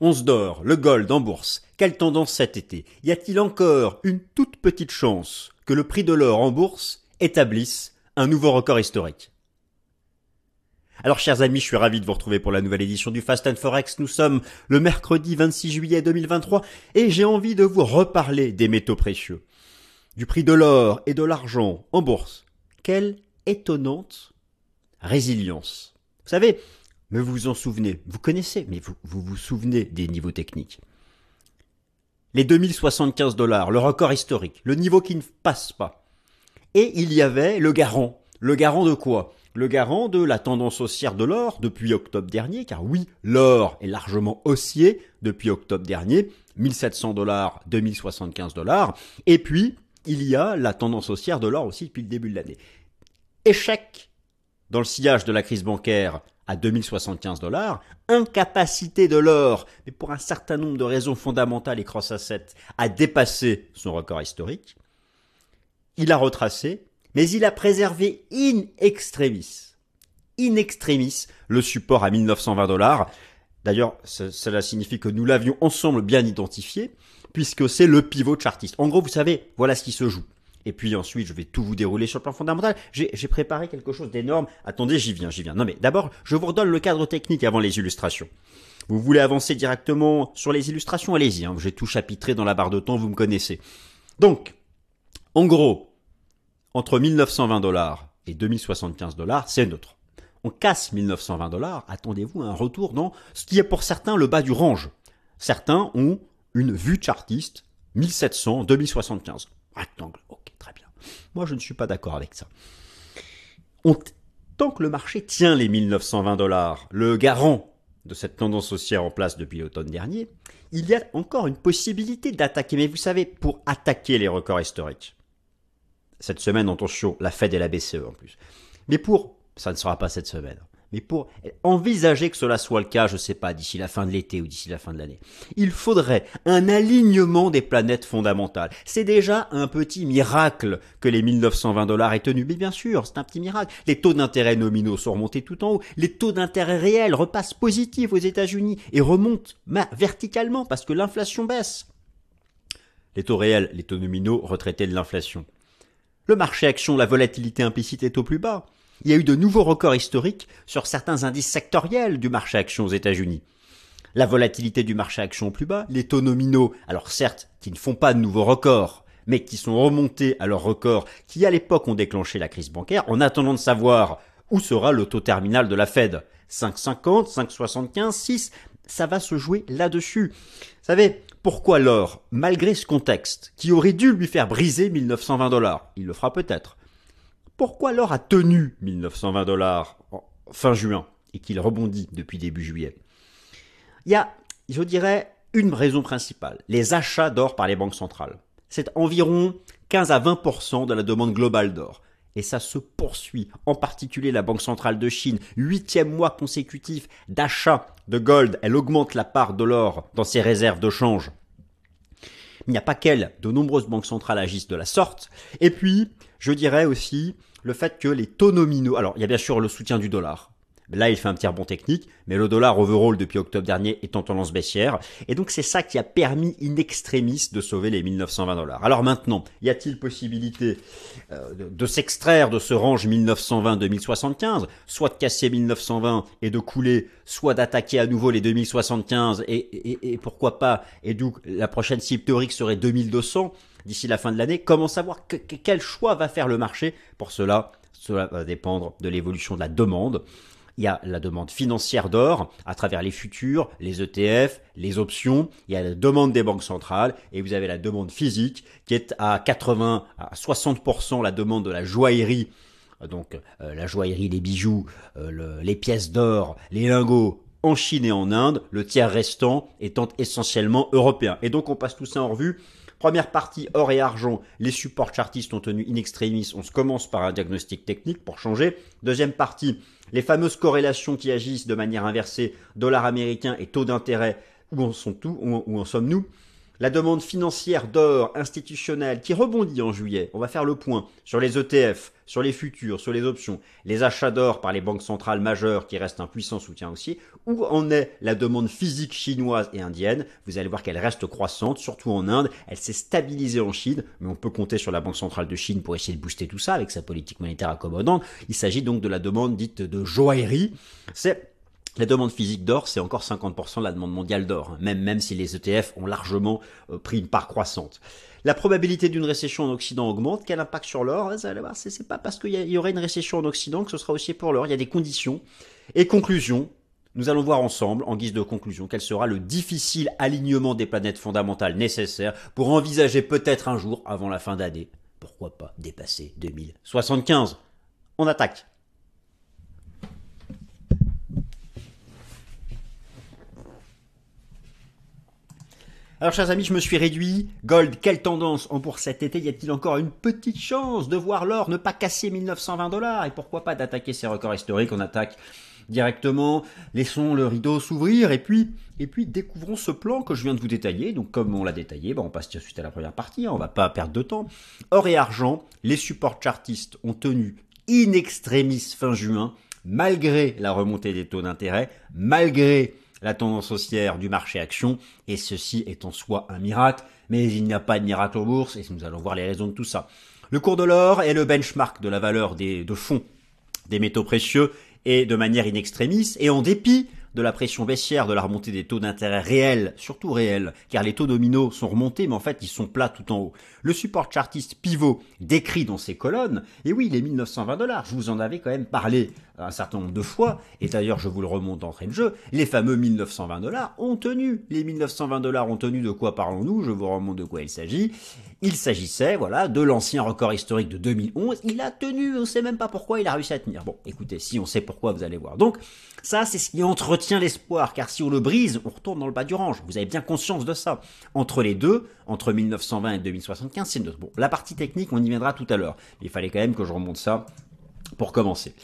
Once d'or, le gold en bourse. Quelle tendance cet été Y a-t-il encore une toute petite chance que le prix de l'or en bourse établisse un nouveau record historique? Alors chers amis, je suis ravi de vous retrouver pour la nouvelle édition du Fast and Forex. Nous sommes le mercredi 26 juillet 2023 et j'ai envie de vous reparler des métaux précieux, du prix de l'or et de l'argent en bourse. Quelle étonnante résilience. Vous savez, mais vous vous en souvenez, vous connaissez, mais vous vous, souvenez des niveaux techniques. Les 2075 dollars, le record historique, le niveau qui ne passe pas. Et il y avait le garant. Le garant de quoi? Le garant de la tendance haussière de l'or depuis octobre dernier, car oui, l'or est largement haussier depuis octobre dernier, 1700 dollars, 2075 dollars, et puis il y a la tendance haussière de l'or aussi depuis le début de l'année. Échec dans le sillage de la crise bancaire à 2075 dollars, incapacité de l'or, mais pour un certain nombre de raisons fondamentales et cross asset, à dépasser son record historique. Il a retracé, mais il a préservé in extremis, in extremis, le support à 1920 dollars. D'ailleurs, cela signifie que nous l'avions ensemble bien identifié, puisque c'est le pivot chartiste. En gros, vous savez, voilà ce qui se joue. Et puis ensuite, je vais tout vous dérouler sur le plan fondamental. J'ai préparé quelque chose d'énorme. Attendez, j'y viens, j'y viens. Non mais d'abord, je vous redonne le cadre technique avant les illustrations. Vous voulez avancer directement sur les illustrations? Allez-y, hein. j'ai tout chapitré dans la barre de temps, vous me connaissez. Donc, en gros, entre 1920 dollars et 2075 dollars, c'est neutre. On casse 1920 dollars, attendez-vous à un retour dans ce qui est pour certains le bas du range. Certains ont une vue chartiste 1700, 2075. Ok, très bien. Moi, je ne suis pas d'accord avec ça. tant que le marché tient les 1920 dollars, le garant de cette tendance haussière en place depuis l'automne dernier, il y a encore une possibilité d'attaquer. Mais vous savez, pour attaquer les records historiques, cette semaine, attention, la Fed et la BCE en plus. Mais pour, ça ne sera pas cette semaine, mais pour envisager que cela soit le cas, je ne sais pas, d'ici la fin de l'été ou d'ici la fin de l'année, il faudrait un alignement des planètes fondamentales. C'est déjà un petit miracle que les 1920 dollars aient tenu. Mais bien sûr, c'est un petit miracle. Les taux d'intérêt nominaux sont remontés tout en haut. Les taux d'intérêt réels repassent positifs aux États-Unis et remontent verticalement parce que l'inflation baisse. Les taux réels, les taux nominaux retraités de l'inflation. Le marché action, la volatilité implicite est au plus bas. Il y a eu de nouveaux records historiques sur certains indices sectoriels du marché action aux États-Unis. La volatilité du marché action plus bas, les taux nominaux, alors certes, qui ne font pas de nouveaux records, mais qui sont remontés à leurs records qui à l'époque ont déclenché la crise bancaire, en attendant de savoir où sera le taux terminal de la Fed. 5,50, 5,75, 6, ça va se jouer là-dessus. Vous savez, pourquoi l'or, malgré ce contexte, qui aurait dû lui faire briser 1920 dollars, il le fera peut-être, pourquoi l'or a tenu 1920 dollars fin juin et qu'il rebondit depuis début juillet? Il y a, je dirais, une raison principale, les achats d'or par les banques centrales. C'est environ 15 à 20% de la demande globale d'or et ça se poursuit. En particulier la Banque centrale de Chine, huitième mois consécutif d'achat de gold, elle augmente la part de l'or dans ses réserves de change. Il n'y a pas qu'elle, de nombreuses banques centrales agissent de la sorte. Et puis, je dirais aussi le fait que les taux nominaux, alors il y a bien sûr le soutien du dollar, Là, il fait un petit rebond technique, mais le dollar overall depuis octobre dernier est en tendance baissière. Et donc, c'est ça qui a permis in extremis de sauver les 1920 dollars. Alors maintenant, y a-t-il possibilité euh, de, s'extraire de ce range 1920-2075, soit de casser 1920 et de couler, soit d'attaquer à nouveau les 2075 et, et, et pourquoi pas, et donc la prochaine cible théorique serait 2200 d'ici la fin de l'année. Comment savoir quel choix va faire le marché? Pour cela, cela va dépendre de l'évolution de la demande il y a la demande financière d'or à travers les futurs, les ETF, les options, il y a la demande des banques centrales et vous avez la demande physique qui est à 80 à 60% la demande de la joaillerie donc euh, la joaillerie, les bijoux, euh, les pièces d'or, les lingots en Chine et en Inde, le tiers restant étant essentiellement européen. Et donc on passe tout ça en revue. Première partie, or et argent, les supports chartistes ont tenu in extremis, on se commence par un diagnostic technique pour changer. Deuxième partie, les fameuses corrélations qui agissent de manière inversée, dollar américain et taux d'intérêt, où en, sont où en sommes-nous? La demande financière d'or institutionnel qui rebondit en juillet. On va faire le point sur les ETF, sur les futurs, sur les options, les achats d'or par les banques centrales majeures qui restent un puissant soutien aussi. Où en est la demande physique chinoise et indienne? Vous allez voir qu'elle reste croissante, surtout en Inde. Elle s'est stabilisée en Chine, mais on peut compter sur la Banque centrale de Chine pour essayer de booster tout ça avec sa politique monétaire accommodante. Il s'agit donc de la demande dite de joaillerie. C'est la demande physique d'or, c'est encore 50% de la demande mondiale d'or, hein, même, même si les ETF ont largement euh, pris une part croissante. La probabilité d'une récession en Occident augmente. Quel impact sur l'or? C'est pas parce qu'il y, aurait une récession en Occident que ce sera aussi pour l'or. Il y a des conditions. Et conclusion, nous allons voir ensemble, en guise de conclusion, quel sera le difficile alignement des planètes fondamentales nécessaires pour envisager peut-être un jour, avant la fin d'année, pourquoi pas dépasser 2075. On attaque. Alors, chers amis, je me suis réduit. Gold, quelle tendance en bourse cet été? Y a-t-il encore une petite chance de voir l'or ne pas casser 1920 dollars? Et pourquoi pas d'attaquer ces records historiques? On attaque directement, laissons le rideau s'ouvrir et puis, et puis découvrons ce plan que je viens de vous détailler. Donc, comme on l'a détaillé, on passe tout de suite à la première partie. On va pas perdre de temps. Or et argent, les supports chartistes ont tenu in extremis fin juin, malgré la remontée des taux d'intérêt, malgré la tendance haussière du marché action, et ceci est en soi un miracle, mais il n'y a pas de miracle en bourse, et nous allons voir les raisons de tout ça. Le cours de l'or est le benchmark de la valeur des, de fonds des métaux précieux, et de manière in extremis, et en dépit de la pression baissière, de la remontée des taux d'intérêt réels, surtout réels, car les taux nominaux sont remontés, mais en fait ils sont plats tout en haut. Le support chartiste pivot décrit dans ces colonnes, et oui, les 1920 dollars, je vous en avais quand même parlé un certain nombre de fois, et d'ailleurs je vous le remonte d'entrée de jeu, les fameux 1920 dollars ont tenu. Les 1920 dollars ont tenu de quoi parlons-nous? Je vous remonte de quoi il s'agit. Il s'agissait, voilà, de l'ancien record historique de 2011. Il a tenu, on sait même pas pourquoi il a réussi à tenir. Bon, écoutez, si on sait pourquoi, vous allez voir. Donc, ça, c'est ce qui entretient l'espoir, car si on le brise, on retourne dans le bas du range. Vous avez bien conscience de ça. Entre les deux, entre 1920 et 2075, c'est notre. Bon, la partie technique, on y viendra tout à l'heure. Il fallait quand même que je remonte ça pour commencer.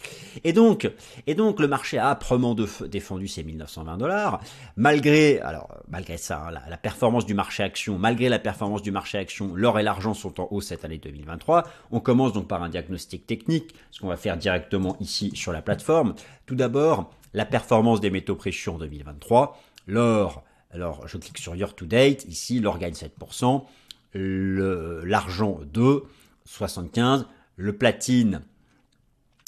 Et donc, et donc le marché a âprement défendu ses 1920 dollars, malgré, alors malgré ça, hein, la, performance du marché action, malgré la performance du marché action, l'or et l'argent sont en hausse cette année 2023. On commence donc par un diagnostic technique, ce qu'on va faire directement ici sur la plateforme. Tout d'abord, la performance des métaux précieux en 2023. L'or, alors je clique sur Year to Date, ici l'or gagne 7%, l'argent 2, 75%, le platine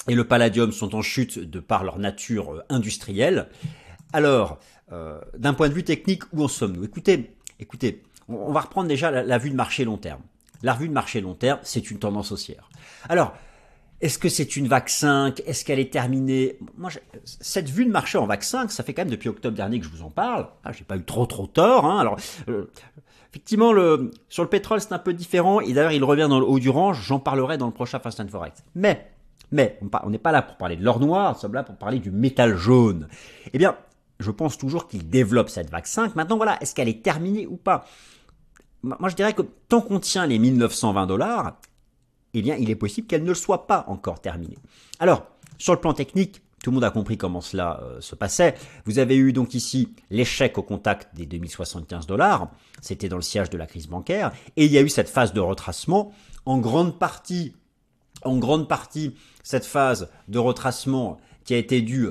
et le palladium sont en chute de par leur nature euh, industrielle. Alors, euh, d'un point de vue technique, où en sommes-nous? Écoutez, écoutez, on, va reprendre déjà la, vue de marché long terme. La vue de marché long terme, c'est une tendance haussière. Alors, est-ce que c'est une vague 5 Est-ce qu'elle est terminée? Moi, cette vue de marché en vague 5, ça fait quand même depuis octobre dernier que je vous en parle. Ah, j'ai pas eu trop trop tort. Hein. Alors, euh, effectivement, le, sur le pétrole, c'est un peu différent. Et d'ailleurs, il revient dans le haut du range. J'en parlerai dans le prochain Fast and Forex. Mais mais on n'est pas là pour parler de l'or noir, nous sommes là pour parler du métal jaune. Eh bien, je pense toujours qu'il développe cette vague 5. Maintenant, voilà, est-ce qu'elle est terminée ou pas? Moi, je dirais que tant qu'on tient les 1920 dollars, eh bien, il est possible qu'elle ne le soit pas encore terminée. Alors, sur le plan technique, tout le monde a compris comment cela euh, se passait. Vous avez eu donc ici l'échec au contact des 2075 dollars. C'était dans le siège de la crise bancaire. Et il y a eu cette phase de retracement, en grande partie en grande partie cette phase de retracement qui a été due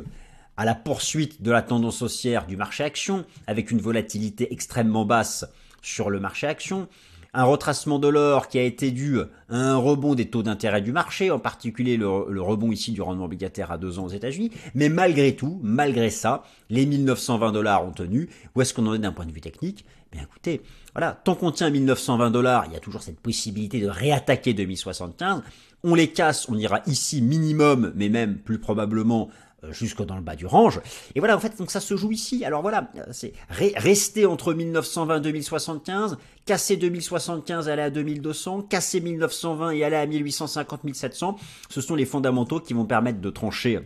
à la poursuite de la tendance haussière du marché action, avec une volatilité extrêmement basse sur le marché action, un retracement de l'or qui a été dû à un rebond des taux d'intérêt du marché, en particulier le, rebond ici du rendement obligataire à deux ans aux États-Unis. Mais malgré tout, malgré ça, les 1920 dollars ont tenu. Où est-ce qu'on en est d'un point de vue technique? Bien écoutez, voilà, tant qu'on tient 1920 dollars, il y a toujours cette possibilité de réattaquer 2075 on les casse, on ira ici minimum, mais même plus probablement euh, jusque dans le bas du range. Et voilà, en fait, donc ça se joue ici. Alors voilà, c'est rester entre 1920 et 2075, casser 2075 et aller à 2200, casser 1920 et aller à 1850, 1700. Ce sont les fondamentaux qui vont permettre de trancher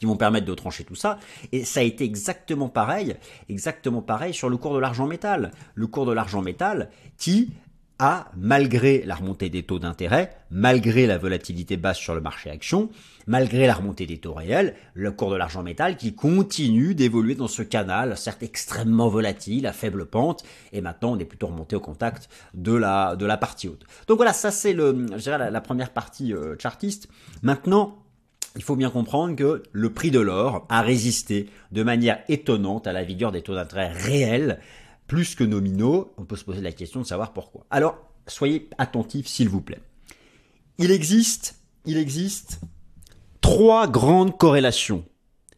qui vont permettre de trancher tout ça. Et ça a été exactement pareil, exactement pareil sur le cours de l'argent métal. Le cours de l'argent métal qui a, malgré la remontée des taux d'intérêt, malgré la volatilité basse sur le marché action, malgré la remontée des taux réels, le cours de l'argent métal qui continue d'évoluer dans ce canal, certes extrêmement volatile, à faible pente, et maintenant on est plutôt remonté au contact de la, de la partie haute. Donc voilà, ça c'est le, je dirais la, première partie euh, chartiste. Maintenant, il faut bien comprendre que le prix de l'or a résisté de manière étonnante à la vigueur des taux d'intérêt réels plus que nominaux, on peut se poser la question de savoir pourquoi. Alors, soyez attentifs s'il vous plaît. Il existe, il existe trois grandes corrélations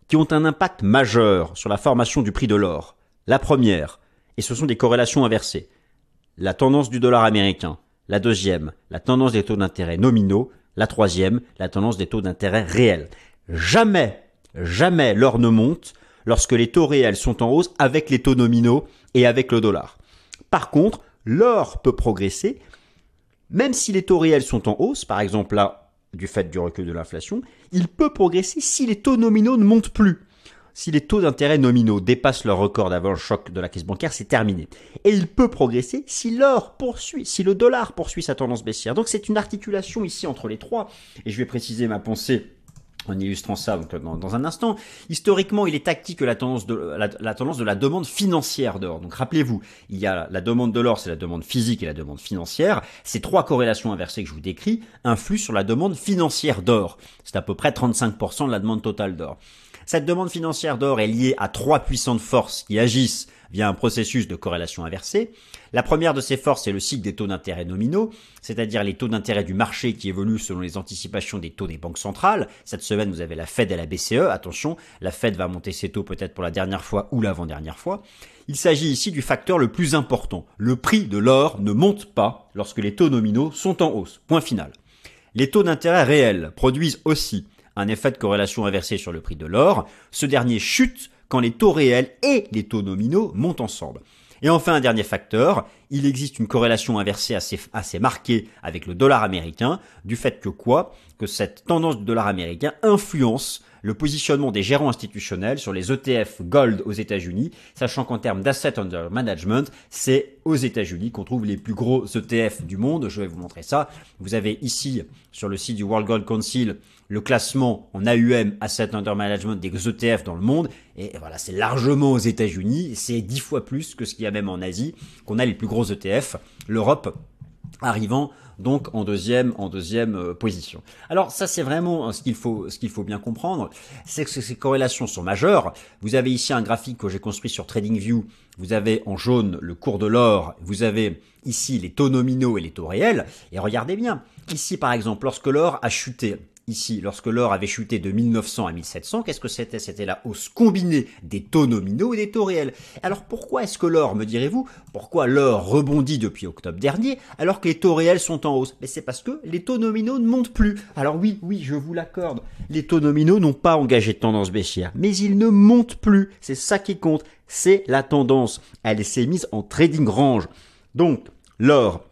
qui ont un impact majeur sur la formation du prix de l'or. La première, et ce sont des corrélations inversées, la tendance du dollar américain. La deuxième, la tendance des taux d'intérêt nominaux. La troisième, la tendance des taux d'intérêt réels. Jamais, jamais l'or ne monte lorsque les taux réels sont en hausse avec les taux nominaux et avec le dollar. Par contre, l'or peut progresser, même si les taux réels sont en hausse, par exemple là, du fait du recul de l'inflation, il peut progresser si les taux nominaux ne montent plus. Si les taux d'intérêt nominaux dépassent leur record d'avant le choc de la crise bancaire, c'est terminé. Et il peut progresser si l'or poursuit, si le dollar poursuit sa tendance baissière. Donc c'est une articulation ici entre les trois. Et je vais préciser ma pensée en illustrant ça dans, un instant. Historiquement, il est tactique que la tendance de la, tendance de la demande financière d'or. Donc rappelez-vous, il y a la demande de l'or, c'est la demande physique et la demande financière. Ces trois corrélations inversées que je vous décris influent sur la demande financière d'or. C'est à peu près 35% de la demande totale d'or. Cette demande financière d'or est liée à trois puissantes forces qui agissent via un processus de corrélation inversée. La première de ces forces est le cycle des taux d'intérêt nominaux, c'est-à-dire les taux d'intérêt du marché qui évoluent selon les anticipations des taux des banques centrales. Cette semaine, vous avez la Fed et la BCE. Attention, la Fed va monter ses taux peut-être pour la dernière fois ou l'avant-dernière fois. Il s'agit ici du facteur le plus important. Le prix de l'or ne monte pas lorsque les taux nominaux sont en hausse. Point final. Les taux d'intérêt réels produisent aussi un effet de corrélation inversée sur le prix de l'or. Ce dernier chute quand les taux réels et les taux nominaux montent ensemble. Et enfin, un dernier facteur, il existe une corrélation inversée assez, marquée avec le dollar américain, du fait que quoi? Que cette tendance du dollar américain influence le positionnement des gérants institutionnels sur les ETF Gold aux États-Unis, sachant qu'en termes d'asset under management, c'est aux États-Unis qu'on trouve les plus gros ETF du monde. Je vais vous montrer ça. Vous avez ici sur le site du World Gold Council le classement en AUM, Asset Under Management des ETF dans le monde. Et voilà, c'est largement aux États-Unis. C'est dix fois plus que ce qu'il y a même en Asie, qu'on a les plus gros ETF. L'Europe arrivant donc en deuxième en deuxième euh, position. Alors ça c'est vraiment euh, ce qu'il faut ce qu'il faut bien comprendre, c'est que ces corrélations sont majeures. Vous avez ici un graphique que j'ai construit sur TradingView. Vous avez en jaune le cours de l'or, vous avez ici les taux nominaux et les taux réels et regardez bien. Ici par exemple, lorsque l'or a chuté Ici, lorsque l'or avait chuté de 1900 à 1700, qu'est-ce que c'était? C'était la hausse combinée des taux nominaux et des taux réels. Alors pourquoi est-ce que l'or, me direz-vous, pourquoi l'or rebondit depuis octobre dernier alors que les taux réels sont en hausse? C'est parce que les taux nominaux ne montent plus. Alors oui, oui, je vous l'accorde, les taux nominaux n'ont pas engagé de tendance baissière, mais ils ne montent plus. C'est ça qui compte, c'est la tendance. Elle s'est mise en trading range. Donc, l'or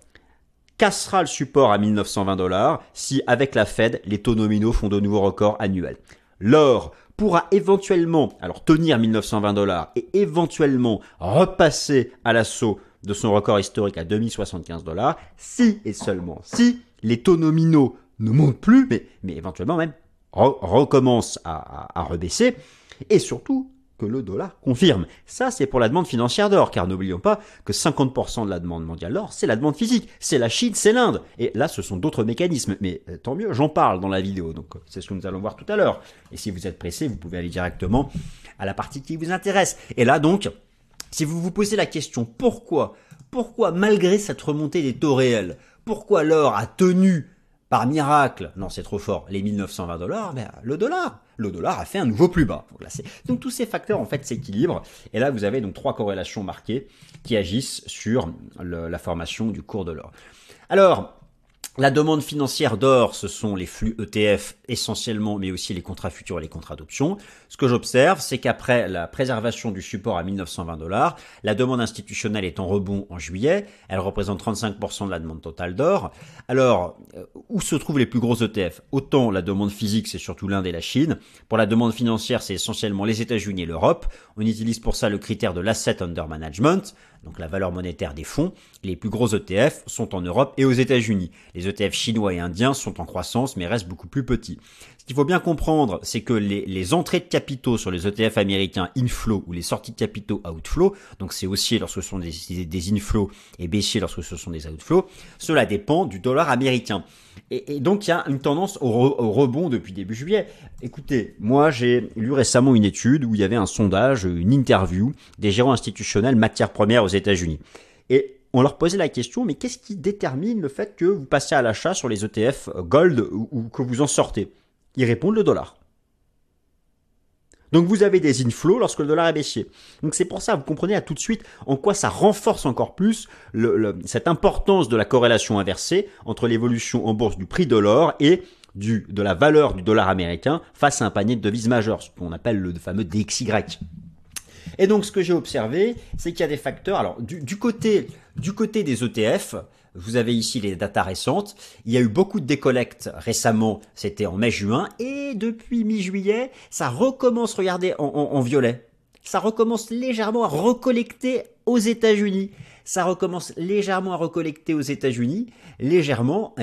cassera le support à 1920 dollars si, avec la Fed, les taux nominaux font de nouveaux records annuels. L'or pourra éventuellement alors tenir 1920 dollars et éventuellement repasser à l'assaut de son record historique à 2075 dollars si et seulement si les taux nominaux ne montent plus, mais, éventuellement même recommencent à rebaisser et surtout que le dollar confirme. Ça, c'est pour la demande financière d'or, car n'oublions pas que 50% de la demande mondiale d'or, c'est la demande physique. C'est la Chine, c'est l'Inde. Et là, ce sont d'autres mécanismes. Mais euh, tant mieux, j'en parle dans la vidéo. Donc, euh, c'est ce que nous allons voir tout à l'heure. Et si vous êtes pressé, vous pouvez aller directement à la partie qui vous intéresse. Et là, donc, si vous vous posez la question, pourquoi, pourquoi, malgré cette remontée des taux réels, pourquoi l'or a tenu par miracle, non c'est trop fort, les 1920 dollars, ben, le dollar, le dollar a fait un nouveau plus bas. Donc tous ces facteurs en fait s'équilibrent et là vous avez donc trois corrélations marquées qui agissent sur la formation du cours de l'or. Alors la demande financière d'or, ce sont les flux ETF essentiellement, mais aussi les contrats futurs et les contrats d'options. Ce que j'observe, c'est qu'après la préservation du support à 1920 dollars, la demande institutionnelle est en rebond en juillet. Elle représente 35% de la demande totale d'or. Alors, euh, où se trouvent les plus gros ETF Autant la demande physique, c'est surtout l'Inde et la Chine. Pour la demande financière, c'est essentiellement les États-Unis et l'Europe. On utilise pour ça le critère de l'asset under management. Donc la valeur monétaire des fonds, les plus gros ETF sont en Europe et aux États-Unis. Les ETF chinois et indiens sont en croissance mais restent beaucoup plus petits. Ce qu'il faut bien comprendre, c'est que les, entrées de capitaux sur les ETF américains inflow ou les sorties de capitaux outflow, donc c'est haussier lorsque ce sont des, inflows et baissier lorsque ce sont des outflows, cela dépend du dollar américain. Et, donc il y a une tendance au, rebond depuis début juillet. Écoutez, moi j'ai lu récemment une étude où il y avait un sondage, une interview des gérants institutionnels matières premières aux États-Unis. Et on leur posait la question, mais qu'est-ce qui détermine le fait que vous passez à l'achat sur les ETF Gold ou que vous en sortez? Ils répondent le dollar. Donc vous avez des inflows lorsque le dollar est baissier. Donc c'est pour ça, vous comprenez à tout de suite en quoi ça renforce encore plus cette importance de la corrélation inversée entre l'évolution en bourse du prix de l'or et du, de la valeur du dollar américain face à un panier de devises majeures, ce qu'on appelle le fameux DXY. Et donc ce que j'ai observé, c'est qu'il y a des facteurs. Alors du, côté, du côté des ETF, vous avez ici les datas récentes. Il y a eu beaucoup de décollectes récemment, c'était en mai-juin, et depuis mi-juillet, ça recommence, regardez, en, violet. Ça recommence légèrement à recollecter aux États-Unis. Ça recommence légèrement à recollecter aux États-Unis, légèrement.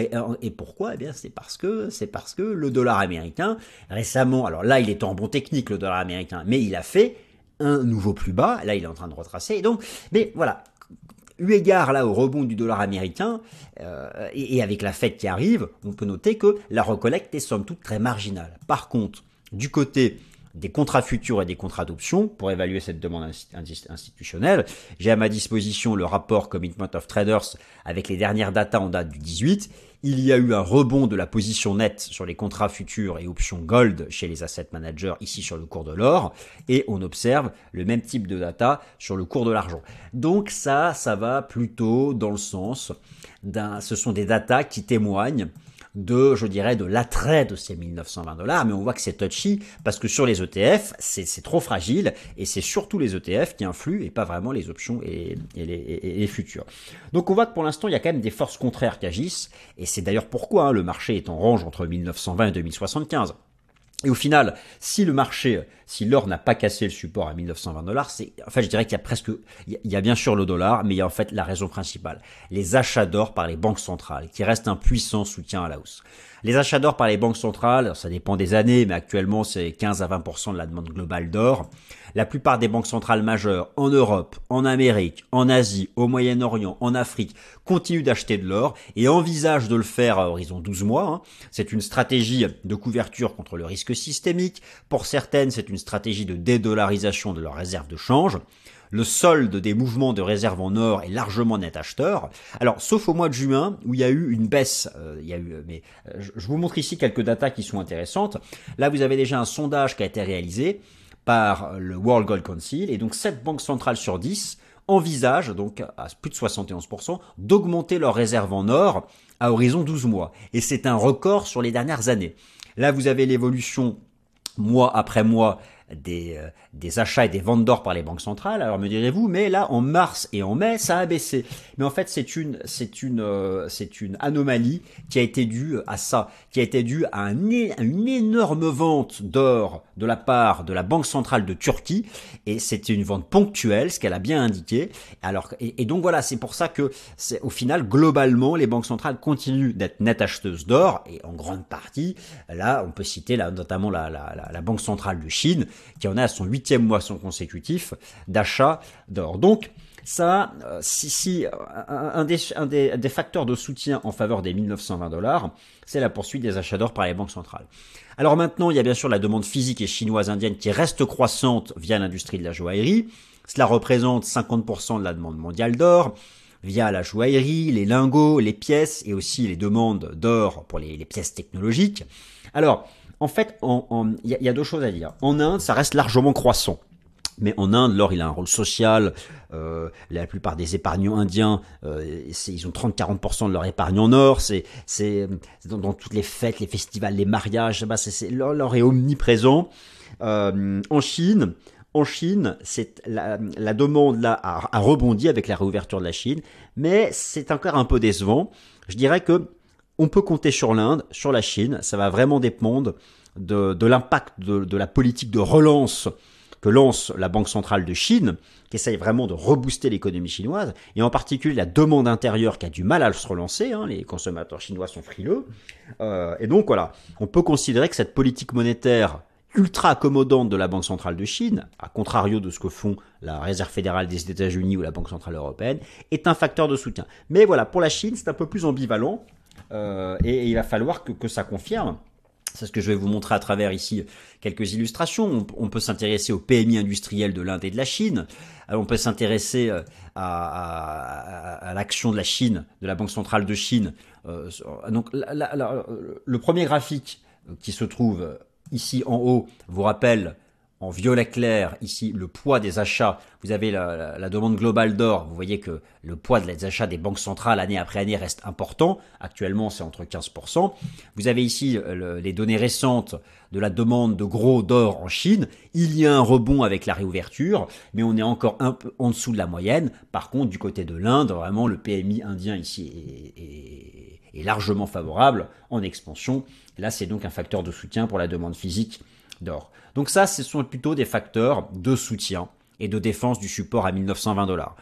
Et, pourquoi? Eh bien, c'est parce que c'est parce que le dollar américain récemment, alors là, il est en bon technique le dollar américain, mais il a fait un nouveau plus bas. Là, il est en train de retracer. Donc, mais voilà, eu égard là au rebond du dollar américain euh, et, avec la fête qui arrive, on peut noter que la recollecte est somme toute très marginale. Par contre, du côté des contrats futurs et des contrats d'options pour évaluer cette demande institutionnelle. J'ai à ma disposition le rapport Commitment of Traders avec les dernières datas en date du 18 il y a eu un rebond de la position nette sur les contrats futurs et options gold chez les asset managers ici sur le cours de l'or et on observe le même type de data sur le cours de l'argent. Donc ça, ça va plutôt dans le sens d'un, ce sont des datas qui témoignent de, je dirais, de l'attrait de ces 1920 dollars, mais on voit que c'est touchy parce que sur les ETF, c'est trop fragile et c'est surtout les ETF qui influent et pas vraiment les options et, les, futurs. Donc on voit que pour l'instant, il y a quand même des forces contraires qui agissent et c'est d'ailleurs pourquoi hein, le marché est en range entre 1920 et 2075. Et au final, si le marché, si l'or n'a pas cassé le support à 1920 dollars, c'est, enfin, je dirais qu'il y a presque, il y a bien sûr le dollar, mais il y a en fait la raison principale. Les achats d'or par les banques centrales, qui restent un puissant soutien à la hausse. Les achats d'or par les banques centrales, ça dépend des années, mais actuellement c'est 15 à 20% de la demande globale d'or. La plupart des banques centrales majeures en Europe, en Amérique, en Asie, au Moyen-Orient, en Afrique continuent d'acheter de l'or et envisagent de le faire à horizon 12 mois. Hein. C'est une stratégie de couverture contre le risque systémique. Pour certaines, c'est une stratégie de dédollarisation de leurs réserves de change le solde des mouvements de réserve en or est largement net acheteur. Alors, sauf au mois de juin où il y a eu une baisse. Euh, il y a eu, mais euh, je vous montre ici quelques datas qui sont intéressantes. Là, vous avez déjà un sondage qui a été réalisé par le World Gold Council et donc 7 banques centrales sur 10 envisagent donc à plus de 71% d'augmenter leurs réserves en or à horizon 12 mois. Et c'est un record sur les dernières années. Là, vous avez l'évolution mois après mois des, euh, des achats et des ventes d'or par les banques centrales. Alors me direz-vous, mais là en mars et en mai, ça a baissé. Mais en fait, c'est une c'est une euh, c'est une anomalie qui a été due à ça, qui a été due à, un, une énorme vente d'or de la part de la banque centrale de Turquie et c'était une vente ponctuelle, ce qu'elle a bien indiqué. Alors et, donc voilà, c'est pour ça que c'est au final globalement les banques centrales continuent d'être net acheteuses d'or et en grande partie là on peut citer là notamment la, la, la banque centrale de Chine qui en est à son huitième moisson consécutif d'achat d'or. Donc, ça, euh, si, si un, des, un des, facteurs de soutien en faveur des 1920 dollars, c'est la poursuite des achats d'or par les banques centrales. Alors maintenant, il y a bien sûr la demande physique et chinoise indienne qui reste croissante via l'industrie de la joaillerie. Cela représente 50% de la demande mondiale d'or via la joaillerie, les lingots, les pièces et aussi les demandes d'or pour les pièces technologiques. Alors, en fait, il y, a deux choses à dire. En Inde, ça reste largement croissant. Mais en Inde, l'or, il a un rôle social. Euh, la plupart des épargnants indiens, euh, ils ont 30-40% de leur épargne en or. C'est, dans, toutes les fêtes, les festivals, les mariages. Bah, l'or est omniprésent. Euh, en Chine, en Chine, c'est la, demande là a, rebondi avec la réouverture de la Chine, mais c'est encore un peu décevant. Je dirais que on peut compter sur l'Inde, sur la Chine. Ça va vraiment dépendre de, l'impact de, la politique de relance que lance la Banque centrale de Chine, qui essaye vraiment de rebooster l'économie chinoise, et en particulier la demande intérieure qui a du mal à se relancer, hein, les consommateurs chinois sont frileux, euh, et donc voilà, on peut considérer que cette politique monétaire ultra accommodante de la Banque centrale de Chine, à contrario de ce que font la Réserve fédérale des États-Unis ou la Banque centrale européenne, est un facteur de soutien. Mais voilà, pour la Chine, c'est un peu plus ambivalent, euh, et, il va falloir que, ça confirme. C'est ce que je vais vous montrer à travers ici quelques illustrations. On, peut s'intéresser au PMI industriel de l'Inde et de la Chine. Euh, on peut s'intéresser euh, à, l'action de la Chine, de la Banque centrale de Chine. donc, le premier graphique qui se trouve ici en haut vous rappelle en violet clair, ici, le poids des achats. Vous avez la, demande globale d'or. Vous voyez que le poids des achats des banques centrales année après année reste important. Actuellement, c'est entre 15%. Vous avez ici euh, les données récentes de la demande de gros d'or en Chine. Il y a un rebond avec la réouverture, mais on est encore un peu en dessous de la moyenne. Par contre, du côté de l'Inde, vraiment, le PMI indien ici est largement favorable en expansion. Là, c'est donc un facteur de soutien pour la demande physique d'or. Donc ça, ce sont plutôt des facteurs de soutien et de défense du support à 1920 dollars.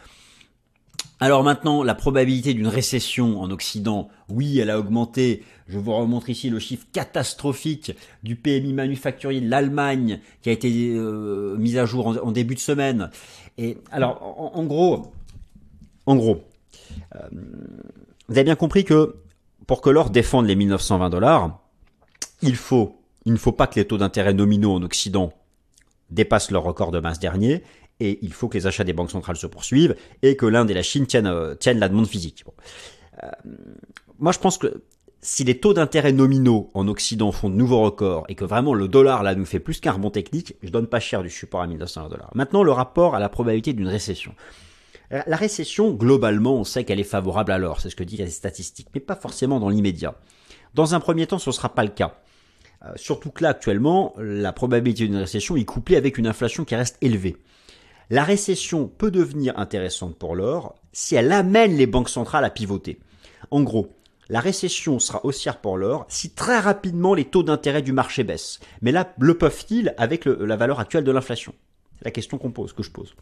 Alors maintenant, la probabilité d'une récession en Occident, oui, elle a augmenté. Je vous remontre ici le chiffre catastrophique du PMI manufacturier de l'Allemagne qui a été euh, mis à jour en, début de semaine. Et alors, en, gros, en gros, euh, vous avez bien compris que pour que l'or défende les 1920 dollars, il faut il ne faut pas que les taux d'intérêt nominaux en Occident dépassent leur record de masse dernier, et il faut que les achats des banques centrales se poursuivent, et que l'Inde et la Chine tiennent, euh, la demande physique. Euh, moi, je pense que si les taux d'intérêt nominaux en Occident font de nouveaux records, et que vraiment le dollar là nous fait plus qu'un rebond technique, je donne pas cher du support à 1900 dollars. Maintenant, le rapport à la probabilité d'une récession. La récession, globalement, on sait qu'elle est favorable à l'or, c'est ce que disent les statistiques, mais pas forcément dans l'immédiat. Dans un premier temps, ce ne sera pas le cas. Euh, surtout que là, actuellement, la probabilité d'une récession est couplée avec une inflation qui reste élevée. La récession peut devenir intéressante pour l'or si elle amène les banques centrales à pivoter. En gros, la récession sera haussière pour l'or si très rapidement les taux d'intérêt du marché baissent. Mais là, le peuvent-ils avec la valeur actuelle de l'inflation C'est la question qu'on pose, que je pose.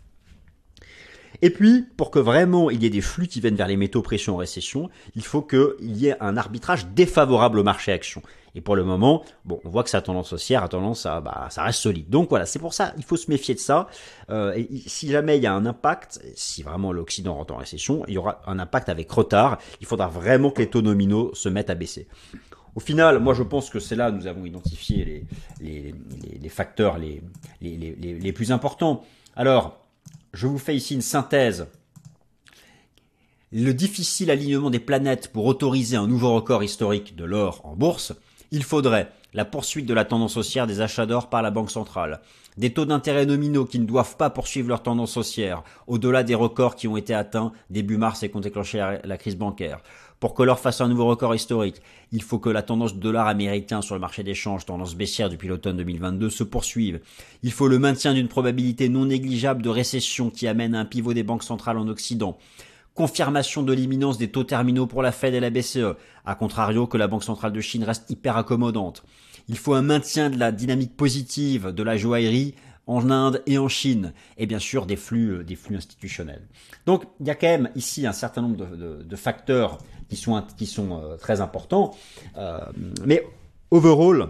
Et puis, pour que vraiment il y ait des flux qui viennent vers les métaux précieux en récession, il faut qu'il y ait un arbitrage défavorable au marché action. Et pour le moment, bon, on voit que sa tendance haussière a tendance à, bah, ça reste solide. Donc voilà, c'est pour ça, il faut se méfier de ça. Euh, et si jamais il y a un impact, si vraiment l'Occident rentre en récession, il y aura un impact avec retard. Il faudra vraiment que les taux nominaux se mettent à baisser. Au final, moi je pense que c'est là que nous avons identifié les, les, facteurs les, les plus importants. Alors, je vous fais ici une synthèse. Le difficile alignement des planètes pour autoriser un nouveau record historique de l'or en bourse, il faudrait la poursuite de la tendance haussière des achats d'or par la Banque centrale, des taux d'intérêt nominaux qui ne doivent pas poursuivre leur tendance haussière, au-delà des records qui ont été atteints début mars et qui ont déclenché la, crise bancaire. Pour que l'or fasse un nouveau record historique, il faut que la tendance dollar américain sur le marché d'échange, tendance baissière depuis l'automne 2022, se poursuive. Il faut le maintien d'une probabilité non négligeable de récession qui amène à un pivot des banques centrales en Occident confirmation de l'imminence des taux terminaux pour la Fed et la BCE, à contrario que la Banque centrale de Chine reste hyper accommodante. Il faut un maintien de la dynamique positive de la joaillerie en Inde et en Chine, et bien sûr des flux, euh, des flux institutionnels. Donc il y a quand même ici un certain nombre de, facteurs qui sont, qui sont euh, très importants, euh, mais overall,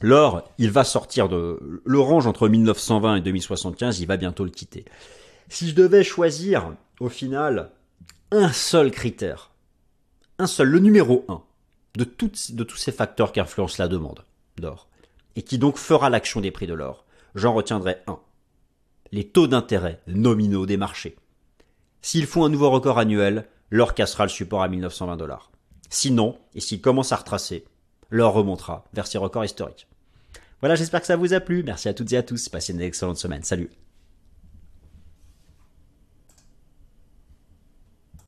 l'or, il va sortir de l'orange entre 1920 et 2075, il va bientôt le quitter. Si je devais choisir au final un seul critère, un seul, le numéro un, de, tous ces facteurs qui influencent la demande d'or, et qui donc fera l'action des prix de l'or, j'en retiendrai un. Les taux d'intérêt nominaux des marchés. S'ils font un nouveau record annuel, l'or cassera le support à 1920 dollars. Sinon, et s'il commence à retracer, l'or remontera vers ses records historiques. Voilà, j'espère que ça vous a plu. Merci à toutes et à tous. Passez une excellente semaine. Salut.